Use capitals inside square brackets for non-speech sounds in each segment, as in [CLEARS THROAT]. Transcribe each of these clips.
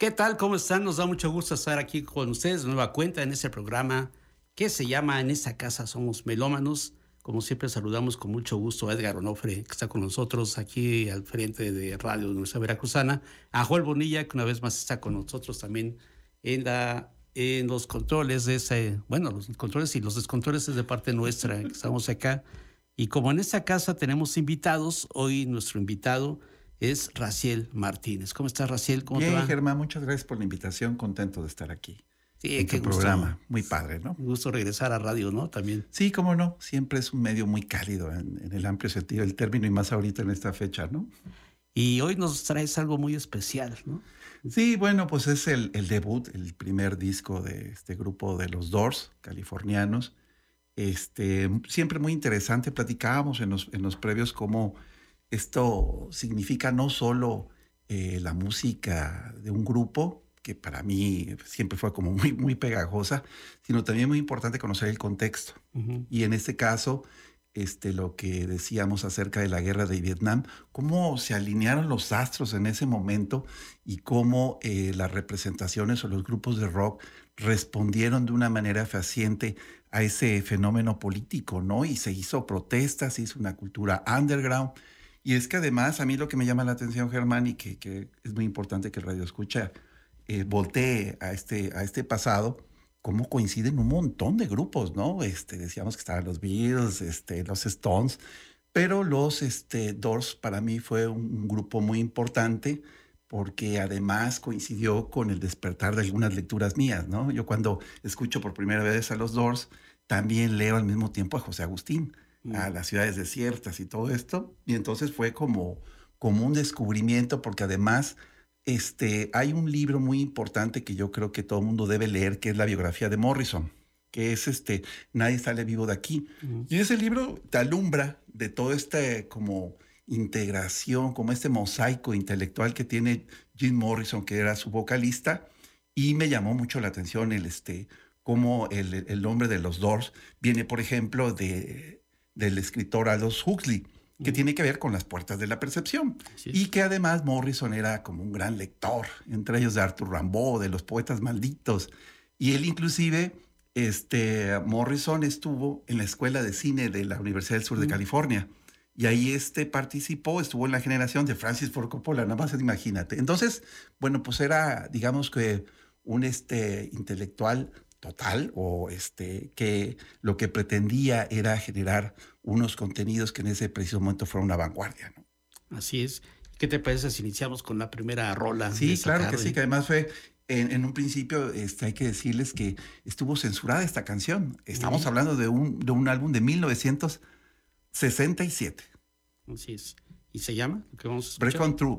¿Qué tal? ¿Cómo están? Nos da mucho gusto estar aquí con ustedes de nueva cuenta en este programa que se llama En esta casa somos melómanos. Como siempre saludamos con mucho gusto a Edgar Onofre, que está con nosotros aquí al frente de Radio Universidad Veracruzana, a Joel Bonilla, que una vez más está con nosotros también en, la, en los controles de ese, bueno, los controles y los descontroles es de parte nuestra, que estamos acá. Y como en esta casa tenemos invitados, hoy nuestro invitado es Raciel Martínez. ¿Cómo estás, Raciel? ¿Cómo Bien, Germán, muchas gracias por la invitación. Contento de estar aquí. Sí, en tu programa. Muy padre, ¿no? Un gusto regresar a radio, ¿no? También. Sí, cómo no. Siempre es un medio muy cálido en, el amplio sentido del término y más ahorita en esta fecha, ¿no? Y hoy nos traes algo muy especial, ¿no? Sí, bueno, pues es el, debut, el primer disco de este grupo de los Doors, californianos. Este, siempre muy interesante. Platicábamos en los, en los previos cómo esto significa no solo eh, la música de un grupo, que para mí siempre fue como muy, muy pegajosa, sino también muy importante conocer el contexto. Y en este caso, este, lo que decíamos acerca de la guerra de Vietnam, cómo se alinearon los astros en ese momento y cómo eh, las representaciones o los grupos de rock respondieron de una manera fehaciente a ese fenómeno político, ¿no? Y se hizo protestas, se hizo una cultura underground y es que además a mí lo que me llama la atención, Germán, y que, es muy importante que el radio escucha eh, voltee a este, a este pasado, cómo coinciden un montón de grupos, ¿no? Este, decíamos que estaban los Beatles, este, los Stones, pero los este, Doors para mí fue un, grupo muy importante porque además coincidió con el despertar de algunas lecturas mías, ¿no? Yo cuando escucho por primera vez a los Doors, también leo al mismo tiempo a José Agustín a las ciudades desiertas y todo esto. Y entonces fue como, como un descubrimiento, porque además este, hay un libro muy importante que yo creo que todo el mundo debe leer, que es la biografía de Morrison, que es este, Nadie sale vivo de aquí. Y ese libro te alumbra de toda esta como integración, como este mosaico intelectual que tiene Jim Morrison, que era su vocalista, y me llamó mucho la atención el, este, cómo el, el nombre de los Doors viene, por ejemplo, de del escritor Aldous Huxley, que tiene que ver con las puertas de la percepción. Y que además Morrison era como un gran lector, entre ellos de Arthur Rimbaud, de los poetas malditos. Y él inclusive, este, Morrison estuvo en la Escuela de Cine de la Universidad del Sur de California. Y ahí este participó, estuvo en la generación de Francis Ford Coppola, nada más imagínate. Entonces, bueno, pues era, digamos que un este, intelectual total o este, que lo que pretendía era generar unos contenidos que en ese preciso momento fueron una vanguardia. ¿no? Así es. ¿Qué te parece si iniciamos con la primera rola? Sí, claro que sí, que además fue, en, un principio este, hay que decirles que estuvo censurada esta canción. Estamos hablando de un, de un álbum de 1967. Así es. ¿Y se llama? ¿Qué vamos a Break on True.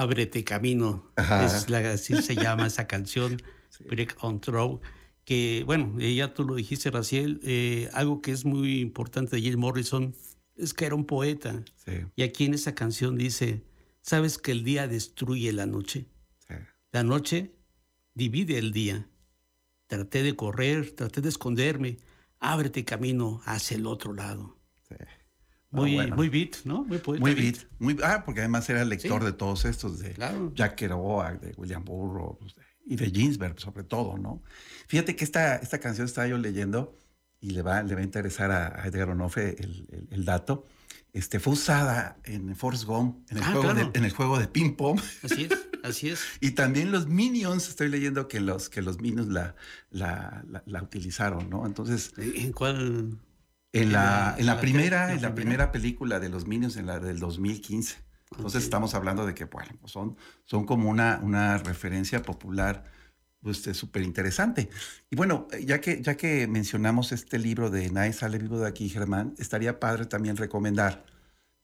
Ábrete camino. Es la, así se llama esa canción, [LAUGHS] Break on Throw. Que, bueno, eh, ya tú lo dijiste, Raciel, eh, algo que es muy importante de Jim Morrison es que era un poeta. Y aquí en esa canción dice, ¿sabes que el día destruye la noche? La noche divide el día. Traté de correr, traté de esconderme. Ábrete camino hacia el otro lado. Muy, muy beat, ¿no? Muy. Muy beat. Muy, ah, porque además era el lector de todos estos, de Jack Kerouac, de William Burroughs y de Ginsberg, sobre todo, ¿no? Fíjate que esta, esta canción estaba yo leyendo y le va, le va a interesar a, Edgar Onofre el, el, dato. Este, fue usada en Forrest Gump, en el, ah, juego, de, en el juego de ping pong. Así es, así es. [LAUGHS] y también los Minions, estoy leyendo que los, que los Minions la, la, la utilizaron, ¿no? Entonces... ¿En cuál? En la, en la, primera, en la primera película de los Minions, en la del 2015. Entonces estamos hablando de que, bueno, son, son como una, una referencia popular súper pues, interesante. Y bueno, ya que, ya que mencionamos este libro de Nadie sale vivo de aquí, Germán, estaría padre también recomendar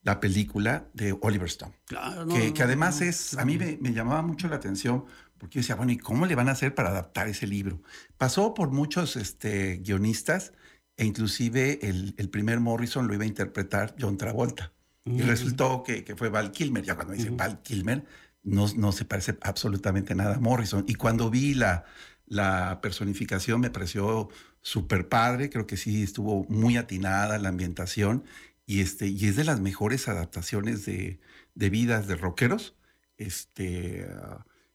la película de Oliver Stone. Claro, que, que, además es, a mí me, me, llamaba mucho la atención porque yo decía, bueno, ¿y cómo le van a hacer para adaptar ese libro? Pasó por muchos este, guionistas e inclusive el, el, primer Morrison lo iba a interpretar John Travolta. Y resultó que, que, fue Val Kilmer. Ya cuando dice Val Kilmer, no, no se parece absolutamente nada a Morrison. Y cuando vi la, la personificación me pareció súper padre, creo que sí estuvo muy atinada la ambientación y, este, y es de las mejores adaptaciones de, de vidas de rockeros este,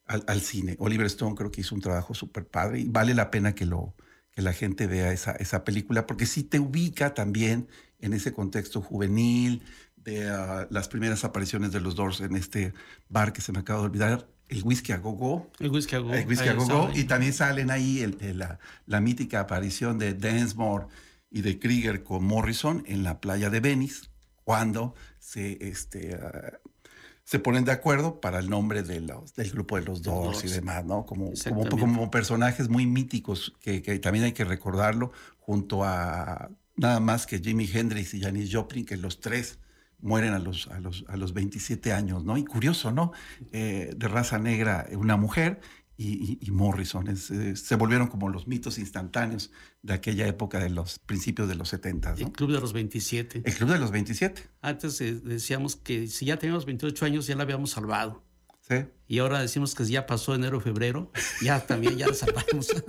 al, al, cine. Oliver Stone creo que hizo un trabajo súper padre y vale la pena que lo, que la gente vea esa, esa película, porque sí te ubica también en ese contexto juvenil, de ah, las primeras apariciones de los Doors en este bar que se me acaba de olvidar, el Whisky a Go El Whisky a Go El Whisky a Go Y también salen ahí el, la, la, mítica aparición de Densmore y de Krieger con Morrison en la playa de Venice, cuando se este, ah, se ponen de acuerdo para el nombre de los, del grupo de los Doors y demás, ¿no? Como, como, como, personajes muy míticos que, que, también hay que recordarlo, junto a nada más que Jimi Hendrix y Janis Joplin, que los tres mueren a los, a los, a los 27 años, ¿no? Y curioso, ¿no? Eh, de raza negra, una mujer, y, Morrison. se volvieron como los mitos instantáneos de aquella época de los principios de los 70. El Club de los 27. El Club de los 27. Antes eh, decíamos que si ya teníamos 28 años ya la habíamos salvado. Sí. Y ahora decimos que ya pasó enero, febrero, ya también ya la salvamos. [LAUGHS]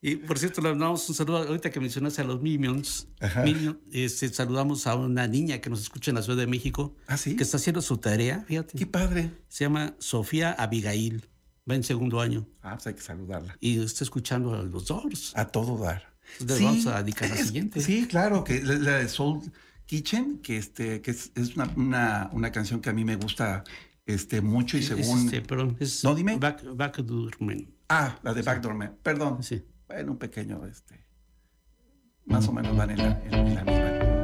Y por cierto, le damos un saludo, ahorita que mencionaste a los Minions, Minions este, saludamos a una niña que nos escucha en la Ciudad de México, ¿Ah, sí? que está haciendo su tarea, fíjate. Qué padre. Se llama Sofía Abigail, va en segundo año. Ah, pues hay que saludarla. Y está escuchando a los Doors. A todo dar. Entonces vamos a dedicar a la siguiente. Sí, claro, que la de Soul Kitchen, que, este, que es, una, una, una, canción que a mí me gusta este, mucho y según... Este, perdón, es no, dime. Back. Ah, la de Backdoorman, perdón. Sí bueno, un pequeño, este, más o menos van en la, en la misma.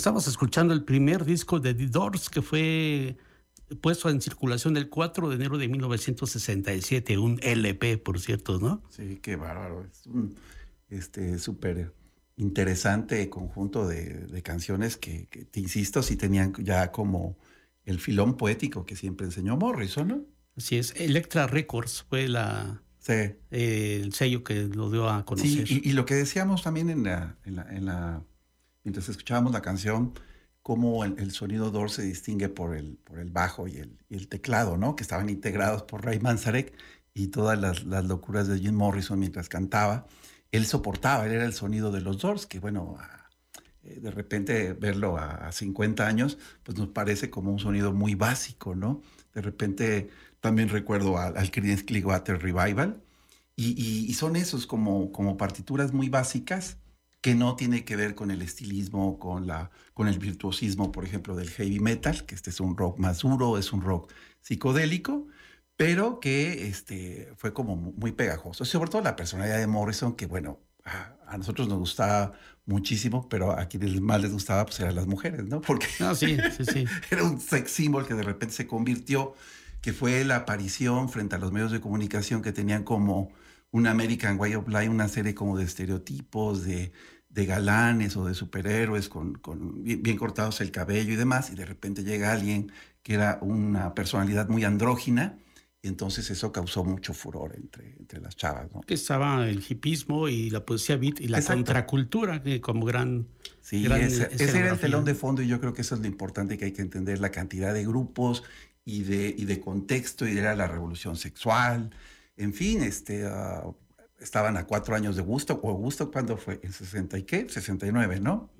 Estamos escuchando el primer disco de The Doors que fue puesto en circulación el 4 de enero de 1967, un LP, por cierto, ¿no? Sí, qué bárbaro. Es un este súper interesante conjunto de, canciones que, te insisto, sí tenían ya como el filón poético que siempre enseñó Morrison, ¿no? Así es. Electra Records fue la, eh, el sello que lo dio a conocer. Sí, y, lo que decíamos también en la, en la mientras escuchábamos la canción, cómo el, sonido Dor se distingue por el, por el bajo y el, el, teclado, ¿no? Que estaban integrados por Ray Manzarek y todas las, las, locuras de Jim Morrison mientras cantaba. Él soportaba, él era el sonido de los Doors, que bueno, eh, de repente verlo a, 50 años, pues nos parece como un sonido muy básico, ¿no? De repente también recuerdo al, al Creedence Clearwater Revival, y, y, y, son esos como, como partituras muy básicas, que no tiene que ver con el estilismo, con, la, con el virtuosismo, por ejemplo, del heavy metal, que este es un rock más duro, es un rock psicodélico, pero que este, fue como muy pegajoso. Sobre todo la personalidad de Morrison, que bueno, a, nosotros nos gustaba muchísimo, pero a quienes más les gustaba pues eran las mujeres, ¿no? Porque ah, sí, sí, sí. [LAUGHS] era un sex symbol que de repente se convirtió, que fue la aparición frente a los medios de comunicación que tenían como un American Way of Life, una serie como de estereotipos, de, de galanes o de superhéroes con, con bien, cortados el cabello y demás, y de repente llega alguien que era una personalidad muy andrógina, y entonces eso causó mucho furor entre, entre las chavas. ¿no? Que estaba el hipismo y la poesía beat y la contracultura que como gran... Sí, ese, era el telón de fondo y yo creo que eso es lo importante que hay que entender, la cantidad de grupos y de, y de contexto, y era la revolución sexual, en fin, este, ah, estaban a cuatro años de Gusto, o Gusto cuando fue, en 60 y qué, 69, ¿no?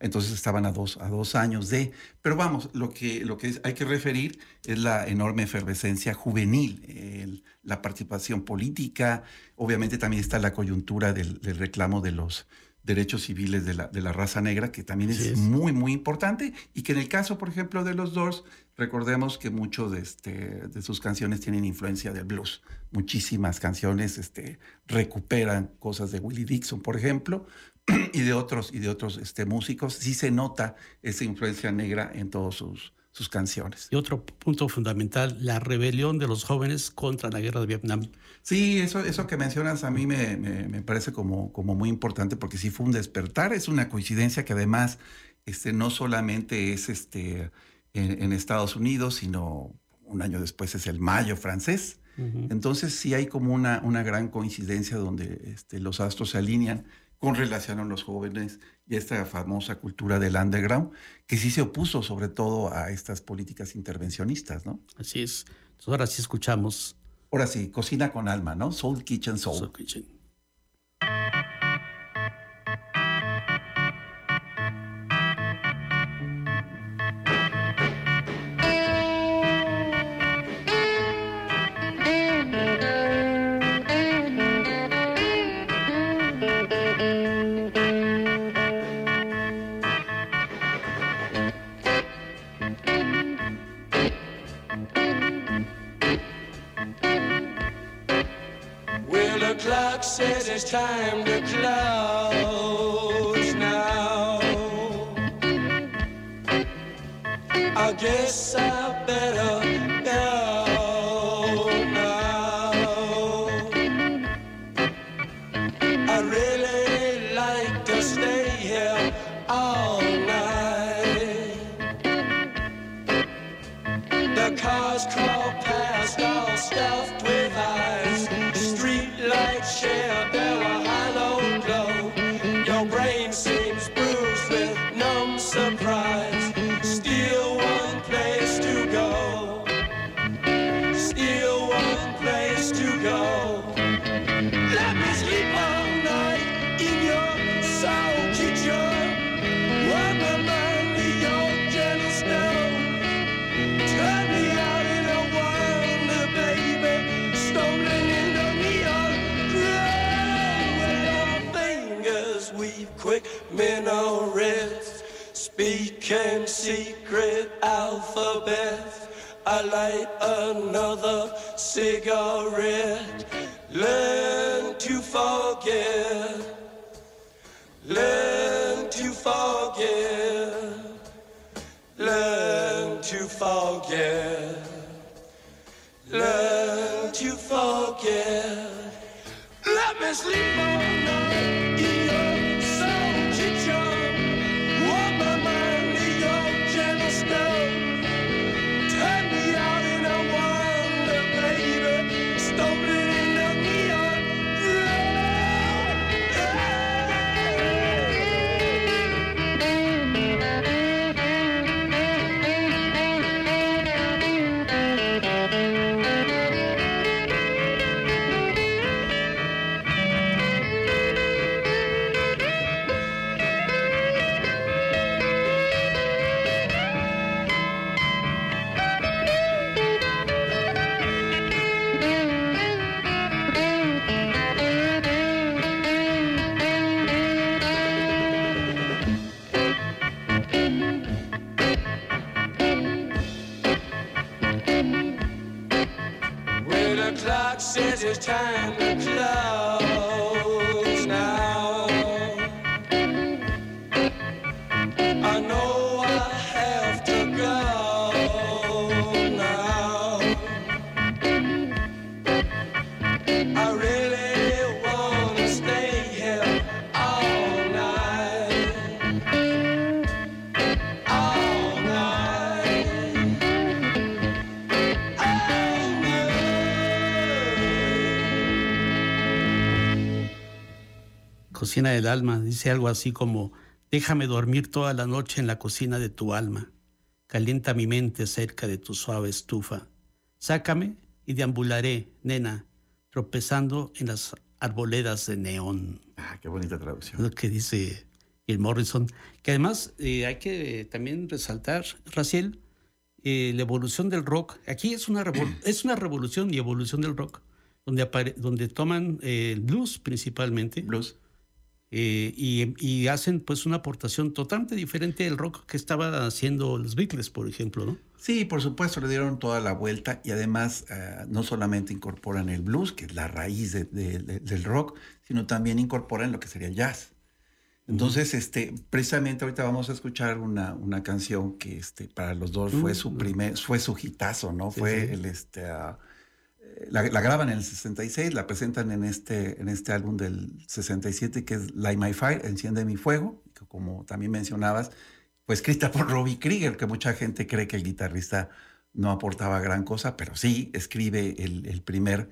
Entonces estaban a dos, a dos años de, pero vamos, lo que, lo que hay que referir es la enorme efervescencia juvenil, la participación política, obviamente también está la coyuntura del, reclamo de los derechos civiles de la, de la raza negra, que también es, es, muy, muy importante, y que en el caso, por ejemplo, de los Doors, Recordemos que muchos de, este, de sus canciones tienen influencia del blues. Muchísimas canciones este, recuperan cosas de Willie Dixon, por ejemplo, [CLEARS THROAT] y de otros, y de otros este, músicos. Sí se nota esa influencia negra en todas sus, sus canciones. Y otro punto fundamental, la rebelión de los jóvenes contra la guerra de Vietnam. Sí, eso, eso que mencionas a mí me, me, parece como, como muy importante porque sí fue un despertar, es una coincidencia que además este, no solamente es este, en, Estados Unidos, sino un año después es el mayo francés. Entonces sí hay como una, una gran coincidencia donde este, los astros se alinean con relación a los jóvenes y a esta famosa cultura del underground, que sí se opuso sobre todo a estas políticas intervencionistas, ¿no? Así es. ahora sí escuchamos. Ahora sí, cocina con alma, ¿no? Soul Kitchen Soul. Soul Kitchen. became secret alphabet. I light another cigarette. Learn to forget. Learn to forget. Learn to forget. Learn to forget. Let me sleep all night. On cocina del alma, dice algo así como, déjame dormir toda la noche en la cocina de tu alma, calienta mi mente cerca de tu suave estufa, sácame y deambularé, nena, tropezando en las arboledas de neón. Ah, qué bonita traducción. Lo que dice el Morrison, que además eh, hay que también resaltar, Raciel, eh, la evolución del rock. Aquí es una, [CLEARS THROAT] es una revolución y evolución del rock, donde, donde toman eh, el blues principalmente. Blues. Eh, y, hacen pues una aportación totalmente diferente del rock que estaban haciendo los Beatles, por ejemplo, ¿no? Sí, por supuesto, le dieron toda la vuelta y además eh, no solamente incorporan el blues, que es la raíz del rock, sino también incorporan lo que sería el jazz. Entonces, este, precisamente ahorita vamos a escuchar una, una canción que este, para los dos fue su primer, fue su hitazo, ¿no? fue el este, la, graban en el 66, la presentan en este, en este álbum del 67 que es Light My Fire, Enciende mi Fuego, que como también mencionabas, fue escrita por Robbie Krieger, que mucha gente cree que el guitarrista no aportaba gran cosa, pero sí escribe el, el primer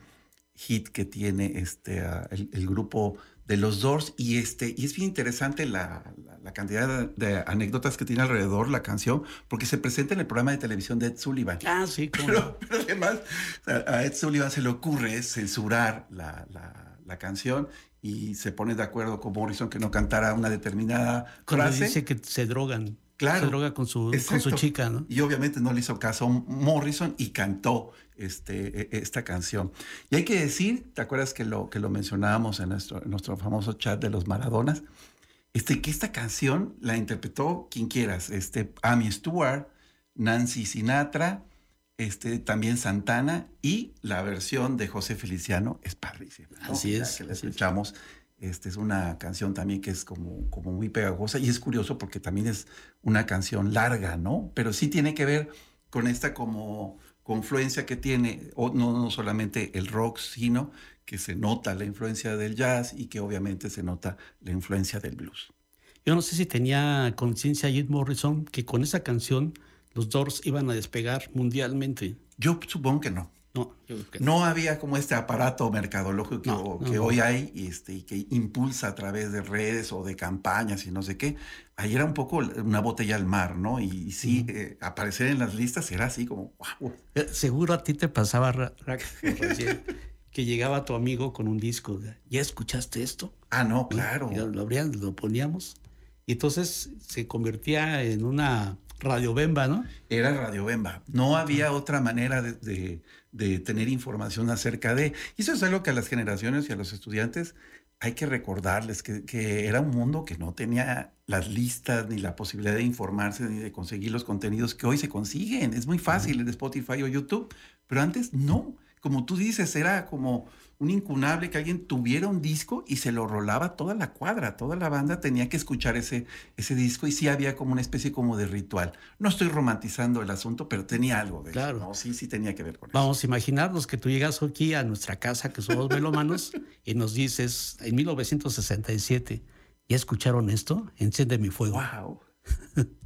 hit que tiene este, ah, el, grupo de los Doors y, este, y es bien interesante la, la, cantidad de, anécdotas que tiene alrededor la canción porque se presenta en el programa de televisión de Ed Sullivan. Ah, sí, pero, [LAUGHS] pero, además a Ed Sullivan se le ocurre censurar la, la, canción y se pone de acuerdo con Morrison que no cantara una determinada frase. dice que se drogan. Claro. Se droga con su, con su chica, ¿no? Y obviamente no le hizo caso Morrison y cantó este, e, esta canción. Y hay que decir, ¿te acuerdas que lo, que lo mencionábamos en nuestro, nuestro famoso chat de los Maradonas? Este, que esta canción la interpretó quien quieras, este, Amy Stewart, Nancy Sinatra, este, también Santana y la versión de José Feliciano es padrísima. Así es. que la escuchamos. Este es una canción también que es como, como muy pegajosa y es curioso porque también es una canción larga, ¿no? Pero sí tiene que ver con esta como confluencia que tiene, o no, no solamente el rock, sino que se nota la influencia del jazz y que obviamente se nota la influencia del blues. Yo no sé si tenía conciencia Jim Morrison que con esa canción los Doors iban a despegar mundialmente. Yo supongo que no. No, no. había como este aparato mercadológico que, hoy hay y, este, y que impulsa a través de redes o de campañas y no sé qué. Ahí era un poco una botella al mar, ¿no? Y, sí, eh, aparecer en las listas era así como, wow. Eh, seguro a ti te pasaba, que llegaba tu amigo con un disco. ¿Ya escuchaste esto? Ah, no, claro. lo, abrían, lo poníamos. Y entonces se convertía en una Radio Bemba, ¿no? Era Radio Bemba. No había otra manera de, tener información acerca de... Y eso es algo que a las generaciones y a los estudiantes hay que recordarles, que, era un mundo que no tenía las listas, ni la posibilidad de informarse, ni de conseguir los contenidos que hoy se consiguen. Es muy fácil en Spotify o YouTube, pero antes no. como tú dices, era como un incunable que alguien tuviera un disco y se lo rolaba toda la cuadra, toda la banda tenía que escuchar ese, ese disco y sí había como una especie como de ritual. No estoy romantizando el asunto, pero tenía algo de claro. eso. No, sí, sí tenía que ver con eso. Vamos a imaginarnos que tú llegas aquí a nuestra casa, que somos melómanos, [LAUGHS] y nos dices, en 1967, ¿ya escucharon esto? Enciende mi fuego. ¡Wow! [LAUGHS]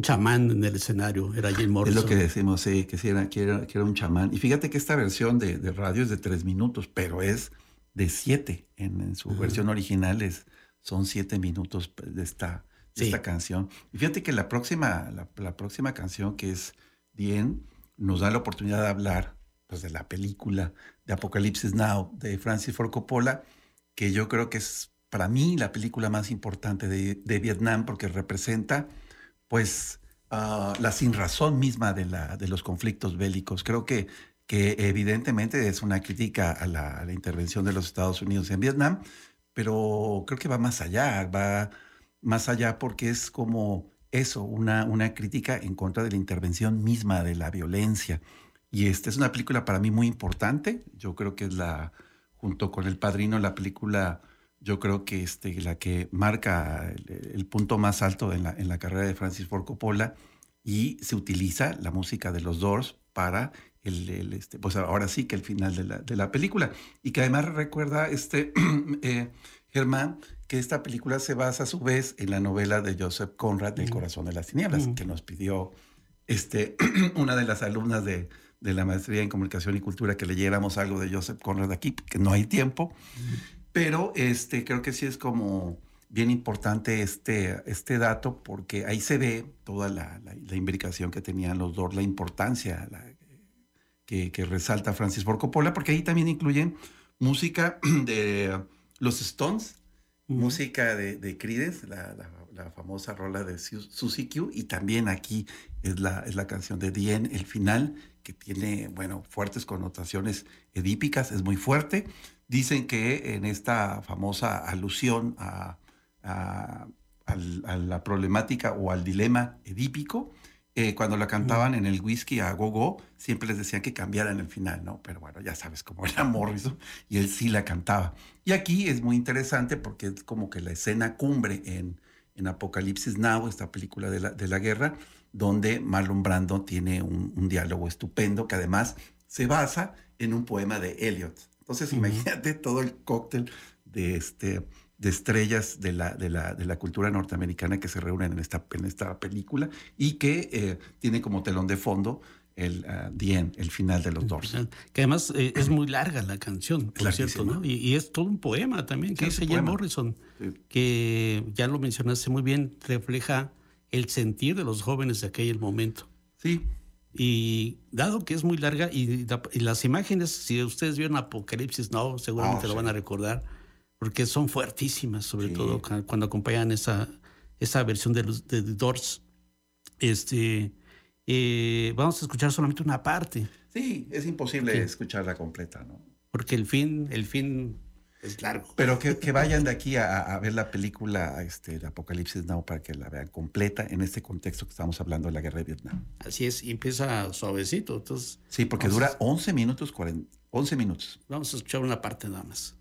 un chamán en el escenario, era Jim Morrison. Es lo que decimos, sí, que, sí era, que, era, que era un chamán. Y fíjate que esta versión de, de, radio es de tres minutos, pero es de siete. En, en su versión original es, son siete minutos de esta, de esta canción. Y fíjate que la próxima, la, la próxima canción, que es Bien, nos da la oportunidad de hablar pues, de la película de Apocalipsis Now de Francis Ford Coppola, que yo creo que es para mí la película más importante de, de Vietnam porque representa pues uh, la sinrazón misma de, la, de los conflictos bélicos. Creo que, que evidentemente es una crítica a la, a la, intervención de los Estados Unidos en Vietnam, pero creo que va más allá, va más allá porque es como eso, una, una crítica en contra de la intervención misma de la violencia. Y esta es una película para mí muy importante. Yo creo que es la, junto con El Padrino, la película, yo creo que este, la que marca el, el punto más alto en la, en la, carrera de Francis Ford Coppola. Y se utiliza la música de los Doors para el, el este, pues ahora sí que el final de la, de la película. Y que además recuerda este [CLEARS THROAT] eh, Germán que esta película se basa a su vez en la novela de Joseph Conrad, El corazón de las tinieblas, que nos pidió este, [CLEARS THROAT] una de las alumnas de, de, la maestría en comunicación y cultura que leyéramos algo de Joseph Conrad aquí, que no hay tiempo. Pero este, creo que sí es como bien importante este, este dato porque ahí se ve toda la, la, la imbricación que tenían los dos, la importancia la, que, que, resalta Francis Ford Coppola, porque ahí también incluyen música [CLEARS THROAT] de los Stones, uh -huh. música de, de Creedence, la, la, la, famosa rola de Susie Q, y también aquí es la, es la canción de Dien, el final, que tiene, bueno, fuertes connotaciones edípicas, es muy fuerte. Dicen que en esta famosa alusión a, a, a, a la problemática o al dilema edípico, eh, cuando la cantaban en el whisky a gogo, -go, siempre les decían que cambiaran el final, ¿no? Pero bueno, ya sabes cómo era Morrison y él sí la cantaba. Y aquí es muy interesante porque es como que la escena cumbre en, en Apocalipsis Now, esta película de la, de la guerra, donde Marlon Brando tiene un, un, diálogo estupendo que además se basa en un poema de Eliot. Entonces, uh -huh. imagínate todo el cóctel de este de estrellas de la, de la, de la cultura norteamericana que se reúnen en esta, en esta película y que eh, tiene como telón de fondo el uh, The End, el final de los Doors. Que además eh, es muy larga la canción, por cierto, ¿no? Y, y, es todo un poema también que sí, dice Jim Morrison, sí. que ya lo mencionaste muy bien, refleja el sentir de los jóvenes de aquel momento. Sí. Y dado que es muy larga y, y las imágenes, si ustedes vieron Apocalipsis Now, seguramente oh, lo sí. van a recordar porque son fuertísimas, sobre sí. todo cuando acompañan esa, esa versión de, los, de The Doors. Este, eh, vamos a escuchar solamente una parte. Sí, es imposible sí. escucharla completa, ¿no? Porque el fin, el fin es largo. Pero que, que vayan de aquí a, a, ver la película este, de Apocalipsis Now para que la vean completa en este contexto que estamos hablando de la guerra de Vietnam. Así es, y empieza suavecito. Entonces, sí, porque dura 11 minutos, 40, 11 minutos. Vamos a escuchar una parte nada más.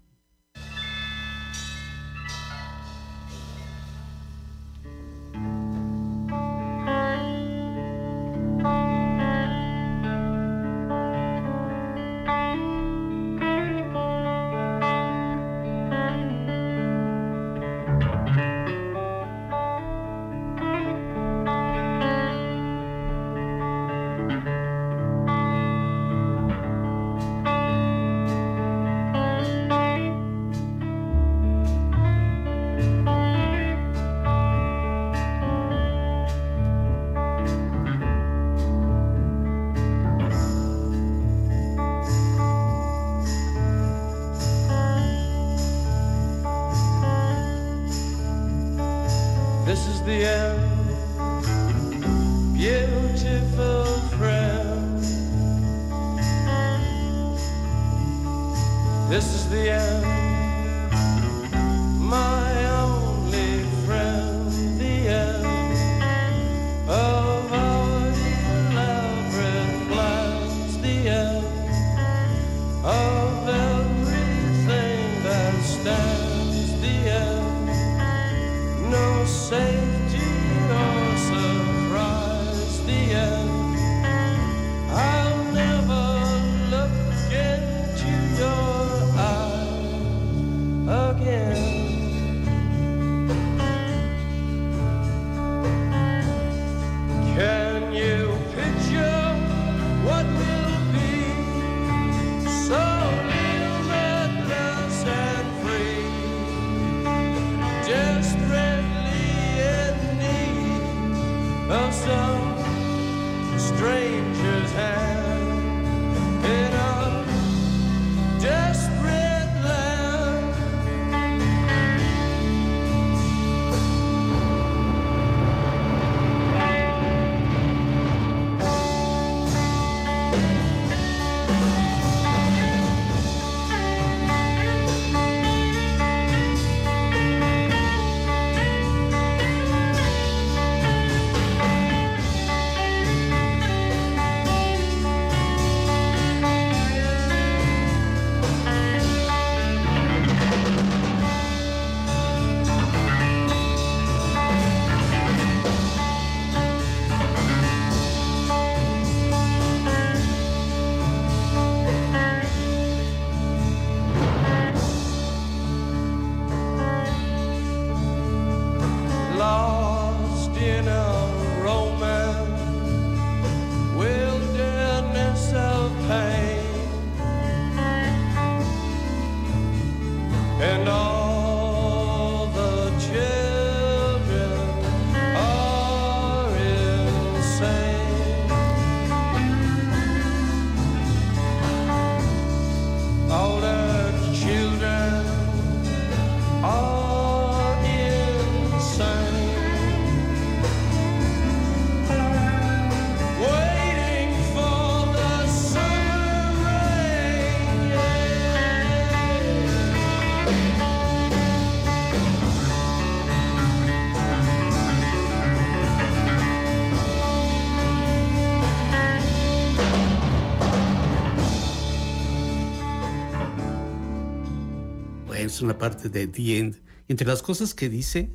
Es una parte de The End. Entre las cosas que dice,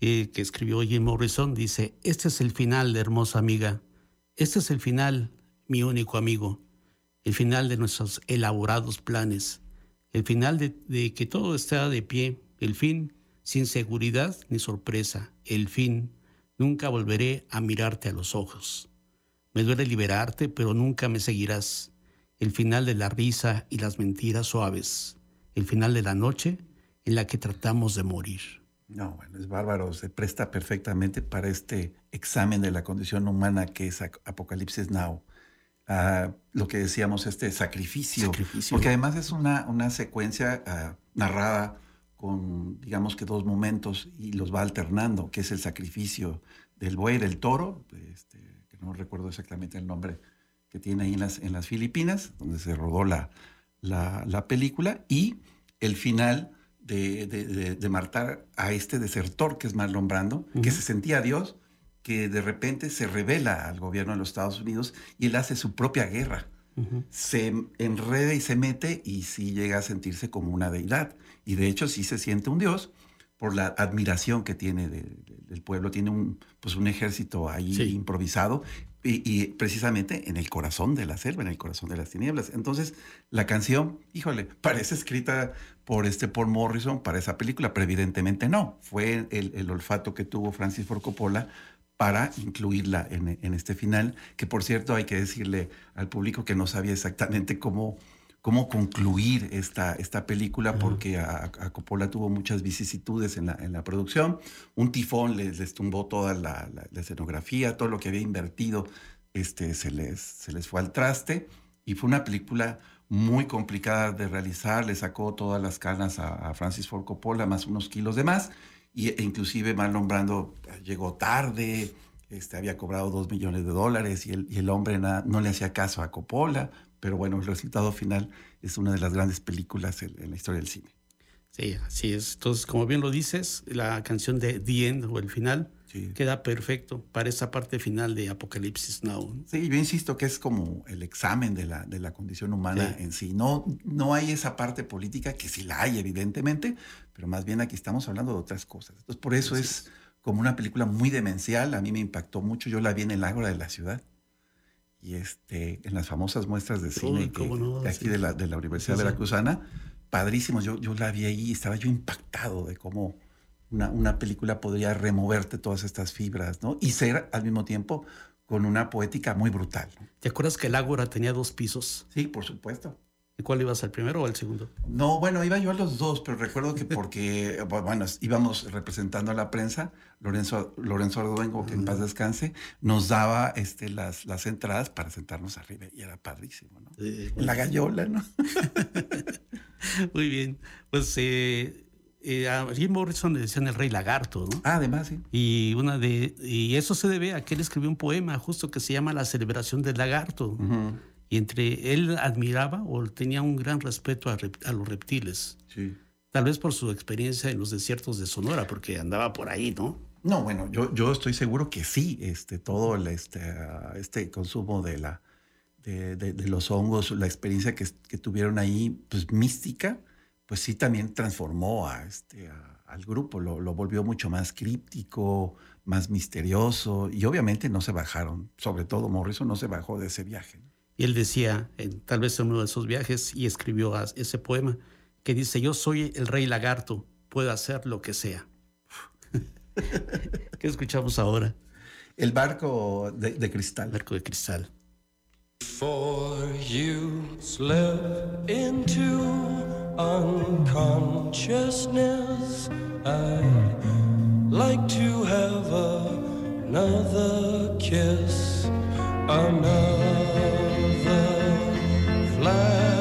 eh, que escribió Jim Morrison, dice, este es el final, hermosa amiga. Este es el final, mi único amigo. El final de nuestros elaborados planes. El final de, de que todo está de pie. El fin, sin seguridad ni sorpresa. El fin, nunca volveré a mirarte a los ojos. Me duele liberarte, pero nunca me seguirás. El final de la risa y las mentiras suaves. El final de la noche en la que tratamos de morir. No, bueno, es bárbaro, se presta perfectamente para este examen de la condición humana que es Apocalipsis Now. Ah, lo que decíamos, este sacrificio, Sacrificio. porque además es una, una secuencia ah, narrada con, digamos que dos momentos y los va alternando, que es el sacrificio del buey, del toro, este, que no recuerdo exactamente el nombre que tiene ahí en las, en las Filipinas, donde se rodó la, la, la película, y el final de, de, de- de matar a este desertor que es Marlon Brando, que se sentía Dios, que de repente se revela al gobierno de los Estados Unidos y él hace su propia guerra. Se enreda y se mete y sí llega a sentirse como una deidad. Y de hecho sí se siente un Dios por la admiración que tiene de- de- del pueblo. Tiene un, pues un ejército ahí Sí. improvisado y, precisamente en el corazón de la selva, en el corazón de las tinieblas. Entonces, la canción, híjole, parece escrita por este Paul Morrison para esa película, pero evidentemente no. Fue el, el olfato que tuvo Francis Ford Coppola para incluirla en, en este final, que por cierto hay que decirle al público que no sabía exactamente cómo, cómo concluir esta, esta película, porque a, a Coppola tuvo muchas vicisitudes en la, en la producción. Un tifón les, les tumbó toda la, la- la escenografía, todo lo que había invertido este, se, les, se les fue al traste. Y fue una película muy complicada de realizar, le sacó todas las canas a, a Francis Ford Coppola, más unos kilos de más. Y, e inclusive Marlon Brando llegó tarde, este, había cobrado dos millones de dólares y el, y el hombre na- no le hacía caso a Coppola, pero bueno, el resultado final es una de las grandes películas en, en la historia del cine. Sí, así es. Entonces, como bien lo dices, la canción de The End o el final Sí. queda perfecto para esa parte final de Apocalipsis Now. ¿no? Sí, yo insisto que es como el examen de la, de la condición humana Sí. en sí. No, no hay esa parte política, que sí la hay, evidentemente, pero más bien aquí estamos hablando de otras cosas. Entonces, por eso Así es como una película muy demencial. A mí me impactó mucho. Yo la vi en el Ágora de la Ciudad. Y este, en las famosas muestras de cine que- cómo no, de aquí sí. de la, de la Universidad Sí. Veracruzana, padrísimos. Yo, yo la vi ahí y estaba yo impactado de cómo una, una película podría removerte todas estas fibras, ¿no? Y ser al mismo tiempo con una poética muy brutal. ¿Te acuerdas que el Ágora tenía dos pisos? Sí, por supuesto. ¿Y cuál ibas al primero o al segundo? No, bueno, iba yo a los dos, pero recuerdo que porque, [LAUGHS] bueno, íbamos representando a la prensa, Lorenzo, Lorenzo Arduengo, que en paz descanse, nos daba este, las, las entradas para sentarnos arriba y era padrísimo, ¿no? La gallola, ¿no? [LAUGHS] Muy bien. Pues eh, eh, a Jim Morrison le decían el rey lagarto, ¿no? Ah, además, sí. Y, una de, y eso se debe a que él escribió un poema justo que se llama La celebración del lagarto. Y entre él admiraba o tenía un gran respeto a, rep- a los reptiles. sí. Tal vez por su experiencia en los desiertos de Sonora, porque andaba por ahí, ¿no? No, bueno, yo, yo estoy seguro que sí, este, todo el, este, este consumo de, la, de, de- de los hongos, la experiencia que, que tuvieron ahí, pues mística, pues sí también transformó a, este, a- al grupo, lo, lo volvió mucho más críptico, más misterioso, y obviamente no se bajaron, sobre todo Morrison no se bajó de ese viaje. ¿no? Y él decía, en- tal vez en uno de esos viajes, y escribió a- ese poema, que dice, yo soy el rey lagarto, puedo hacer lo que sea. [LAUGHS] ¿Qué escuchamos ahora? El barco de, de cristal. Marco de cristal. Before you slip into unconsciousness. I'd like to have another kiss, another love.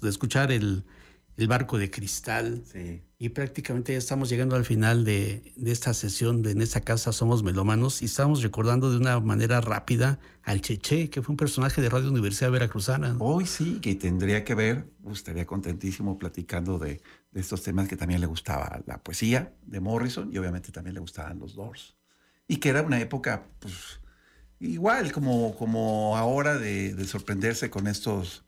Acabamos de escuchar el, el barco de cristal. Sí. Y prácticamente ya estamos llegando al final de, de esta sesión de En esta casa somos melómanos y estamos recordando de una manera rápida al Cheche, que fue un personaje de Radio Universidad Veracruzana. Hoy sí, que tendría que ver, uh, estaría contentísimo platicando de, de estos temas que también le gustaba la poesía de Morrison y obviamente también le gustaban los Doors. Y que era una época, pues, igual como, como ahora de, de sorprenderse con estos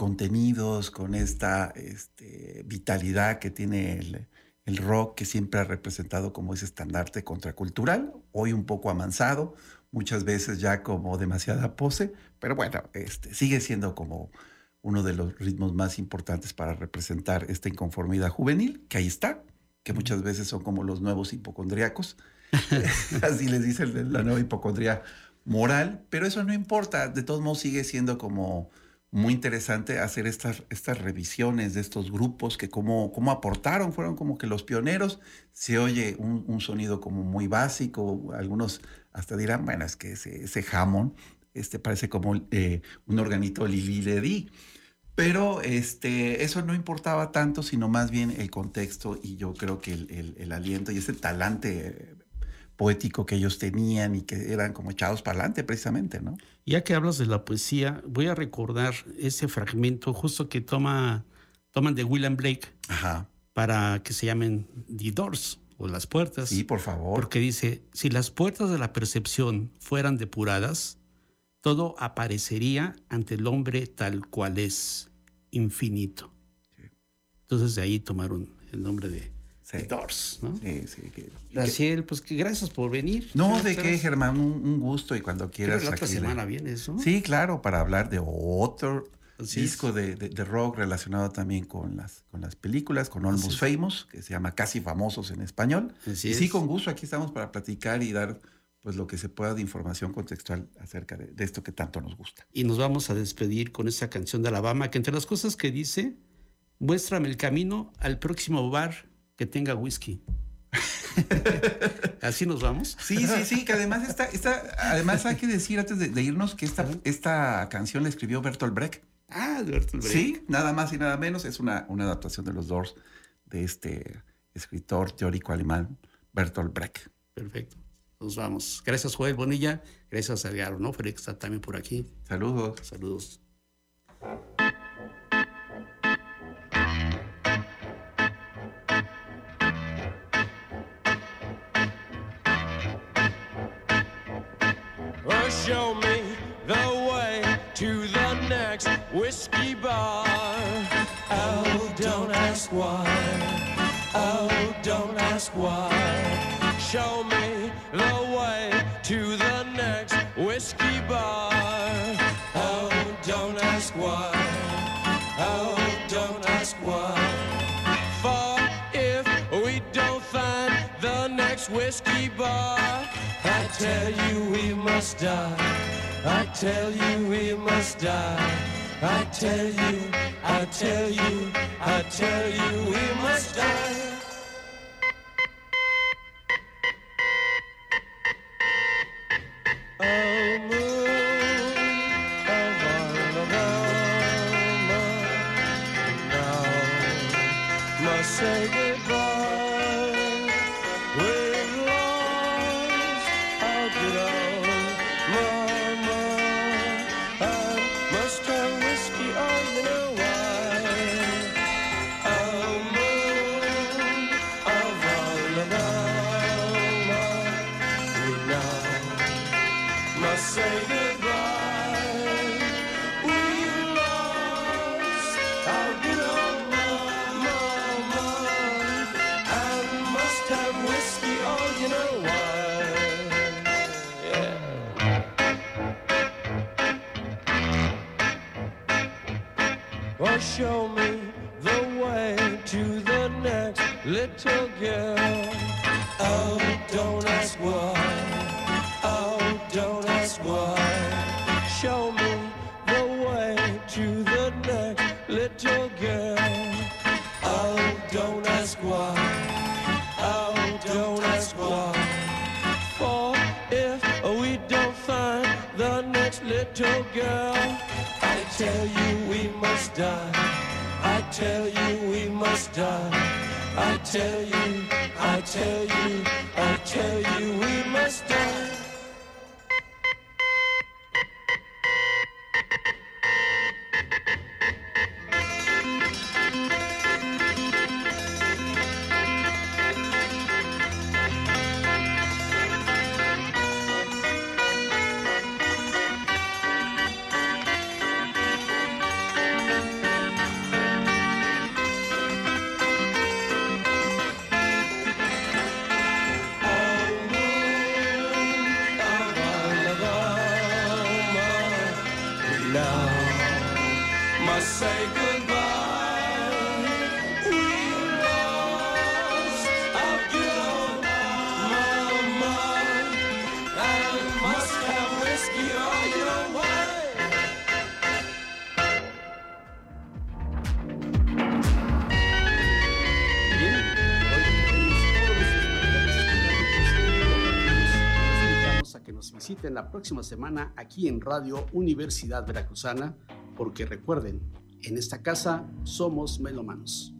contenidos, con esta este, vitalidad que tiene el, el rock, que siempre ha representado como ese estandarte contracultural, hoy un poco amansado, muchas veces ya como demasiada pose, pero bueno, este, sigue siendo como uno de los ritmos más importantes para representar esta inconformidad juvenil, que ahí está, que muchas veces son como los nuevos hipocondriacos, [LAUGHS] así les dice la nueva hipocondría moral, pero eso no importa, de todos modos sigue siendo como muy interesante hacer estas, estas revisiones de estos grupos que cómo, cómo aportaron, fueron como que los pioneros. Se oye un, un sonido como muy básico, algunos hasta dirán, bueno, es que ese, ese Hammond este, parece como eh, un organito Lili Ledi. Pero este, eso no importaba tanto, sino más bien el contexto y yo creo que el, el, el aliento y ese talante poético que ellos tenían y que eran como echados para adelante precisamente, ¿no? Ya que hablas de la poesía, voy a recordar ese fragmento justo que toma, toman de William Blake Ajá. para que se llamen The Doors o las puertas. Sí, por favor. Porque dice, si las puertas de la percepción fueran depuradas, todo aparecería ante el hombre tal cual es, infinito. Entonces de ahí tomaron el nombre de Sí. The Doors, ¿no? Sí, sí. que- Graciel, pues que gracias por venir. no, ¿de qué. Germán? Un, un gusto y cuando quieras. que la otra aquí le- semana vienes, ¿no? Sí, claro, para hablar de otro Así disco de, de- de rock relacionado también con las, con las películas, con Almost. Famous, que se llama Casi Famosos en español. Así y sí, con gusto, aquí estamos para platicar y dar pues lo que se pueda de información contextual acerca de, de esto que tanto nos gusta. Y nos vamos a despedir con esa canción de Alabama, que entre las cosas que dice, muéstrame el camino al próximo bar que tenga whisky. [LAUGHS] Así nos vamos. Sí, sí, sí, que además esta, esta, además hay que decir antes de, de irnos que esta, esta canción la escribió Bertolt Brecht. Ah, Bertolt Brecht. Sí, nada más y nada menos. Es una, una adaptación de los Doors de este escritor teórico alemán Bertolt Brecht. Perfecto. Nos vamos. Gracias, Joel Bonilla. Gracias a Edgar Onofre, que está también por aquí. Saludos. Saludos. Show me the way to the next whiskey bar. Oh, don't ask why. Oh, don't ask why. Show me the way to the next whiskey bar. Oh, don't ask why. Oh, don't ask why. Whiskey bar, I tell you we must die. I tell you we must die. I tell you, I tell you, I tell you we must die. Little girl, I tell you we must die. I tell you we must die. I tell you, I tell you, I tell you we must die. Próxima semana aquí en Radio Universidad Veracruzana, porque recuerden, en esta casa somos melomanos.